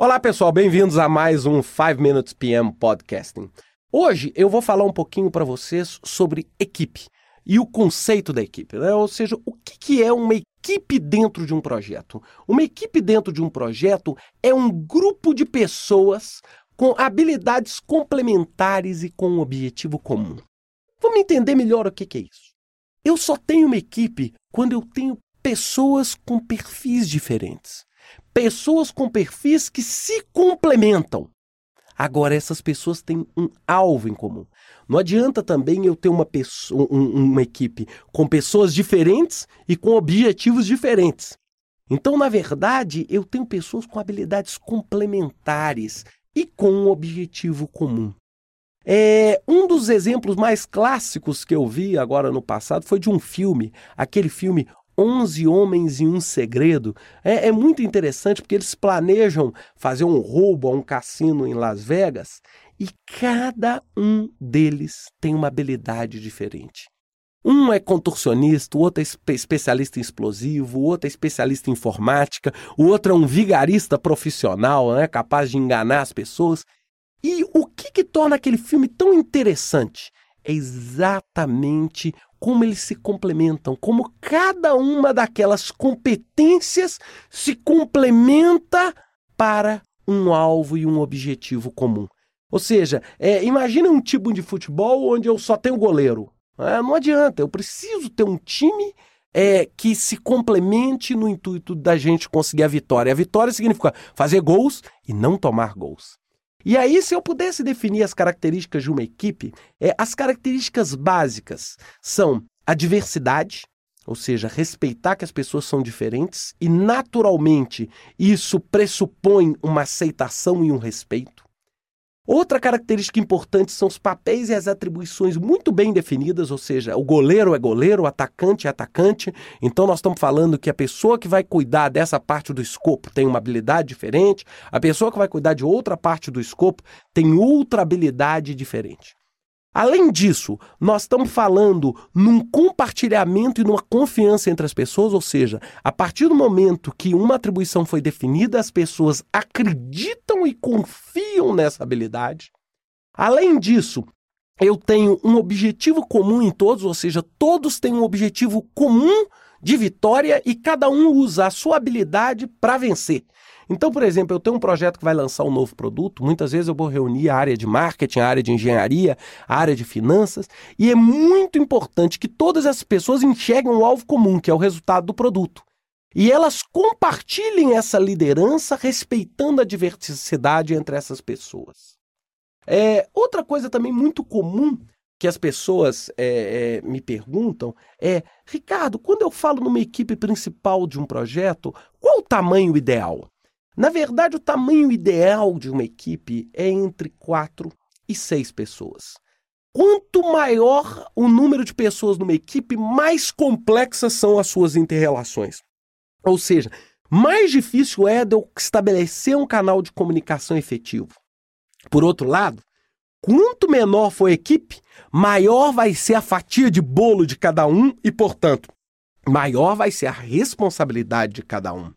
Olá, pessoal, bem-vindos a mais um 5 Minutes PM Podcasting. Hoje eu vou falar um pouquinho para vocês sobre equipe e o conceito da equipe, né? ou seja, o que, é uma equipe dentro de um projeto. Uma equipe dentro de um projeto é um grupo de pessoas com habilidades complementares e com um objetivo comum. Vamos entender melhor o que é isso. Eu só tenho uma equipe quando eu tenho pessoas com perfis diferentes pessoas com perfis que se complementam. Agora, essas pessoas têm um alvo em comum. Não adianta também eu ter uma, pessoa, um, uma equipe com pessoas diferentes e com objetivos diferentes. Então, na verdade, eu tenho pessoas com habilidades complementares e com um objetivo comum. É, um dos exemplos mais clássicos que eu vi agora no passado foi de um filme, aquele filme 11 Homens e um Segredo. É, é, muito interessante porque eles planejam fazer um roubo a um cassino em Las Vegas e cada um deles tem uma habilidade diferente. Um é contorcionista, o outro é especialista em explosivo, o outro é especialista em informática, o outro é um vigarista profissional, né, capaz de enganar as pessoas. E o que, que torna aquele filme tão interessante? É exatamente como eles se complementam, como cada uma daquelas competências se complementa para um alvo e um objetivo comum. Ou seja, é, imagina um tipo de futebol onde eu só tenho goleiro. É, não adianta, eu preciso ter um time é, que se complemente no intuito da gente conseguir a vitória. A vitória significa fazer gols e não tomar gols. E aí, se eu pudesse definir as características de uma equipe, é, as características básicas são a diversidade, ou seja, respeitar que as pessoas são diferentes, e naturalmente isso pressupõe uma aceitação e um respeito. Outra característica importante são os papéis e as atribuições muito bem definidas, ou seja, o goleiro é goleiro, o atacante é atacante. Então nós estamos falando que a pessoa que vai cuidar dessa parte do escopo tem uma habilidade diferente, a pessoa que vai cuidar de outra parte do escopo tem outra habilidade diferente. Além disso, nós estamos falando num compartilhamento e numa confiança entre as pessoas, ou seja, a partir do momento que uma atribuição foi definida, as pessoas acreditam e confiam nessa habilidade. Além disso, eu tenho um objetivo comum em todos, ou seja, todos têm um objetivo comum de vitória e cada um usa a sua habilidade para vencer. Então, por exemplo, eu tenho um projeto que vai lançar um novo produto, muitas vezes eu vou reunir a área de marketing, a área de engenharia, a área de finanças, e é muito importante que todas essas pessoas enxerguem o um alvo comum, que é o resultado do produto. E elas compartilhem essa liderança respeitando a diversidade entre essas pessoas. É, outra coisa também muito comum que as pessoas é, é, me perguntam é: Ricardo, quando eu falo numa equipe principal de um projeto, qual o tamanho ideal? Na verdade, o tamanho ideal de uma equipe é entre quatro e seis pessoas. Quanto maior o número de pessoas numa equipe, mais complexas são as suas interrelações. Ou seja, mais difícil é de eu estabelecer um canal de comunicação efetivo. Por outro lado, quanto menor for a equipe, maior vai ser a fatia de bolo de cada um e, portanto, maior vai ser a responsabilidade de cada um.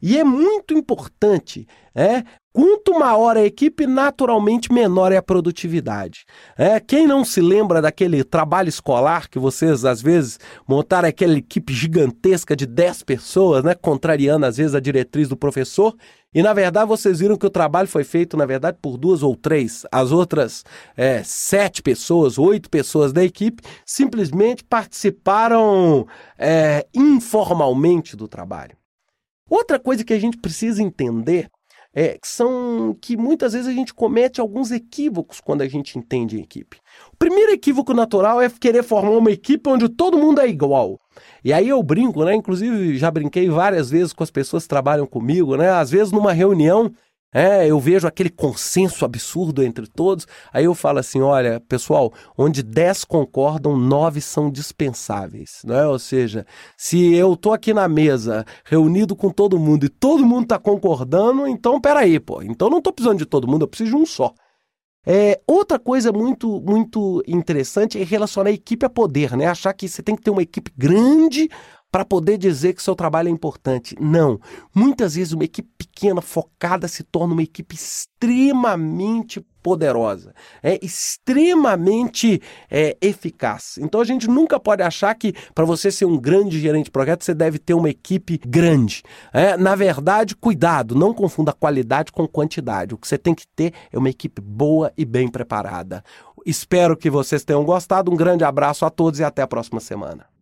E é muito importante, é, quanto maior a equipe, naturalmente menor é a produtividade. É, quem não se lembra daquele trabalho escolar que vocês às vezes montaram aquela equipe gigantesca de 10 pessoas, né, contrariando às vezes a diretriz do professor, e na verdade vocês viram que o trabalho foi feito, na verdade, por duas ou três. As outras é, sete pessoas, oito pessoas da equipe simplesmente participaram é, informalmente do trabalho. Outra coisa que a gente precisa entender é, são que muitas vezes a gente comete alguns equívocos quando a gente entende equipe. O primeiro equívoco natural é querer formar uma equipe onde todo mundo é igual. E aí eu brinco, né? Inclusive já brinquei várias vezes com as pessoas que trabalham comigo, né? Às vezes numa reunião é, eu vejo aquele consenso absurdo entre todos. Aí eu falo assim: olha, pessoal, onde 10 concordam, 9 são dispensáveis. Né? Ou seja, se eu tô aqui na mesa, reunido com todo mundo, e todo mundo está concordando, então peraí, pô. Então não estou precisando de todo mundo, eu preciso de um só. É, outra coisa muito, muito interessante é relacionar equipe a poder, né? Achar que você tem que ter uma equipe grande para poder dizer que seu trabalho é importante. Não. Muitas vezes uma equipe pequena, focada, se torna uma equipe extremamente poderosa, é extremamente é, eficaz. Então a gente nunca pode achar que para você ser um grande gerente de projeto você deve ter uma equipe grande. É, na verdade, cuidado, não confunda qualidade com quantidade. O que você tem que ter é uma equipe boa e bem preparada. Espero que vocês tenham gostado. Um grande abraço a todos e até a próxima semana.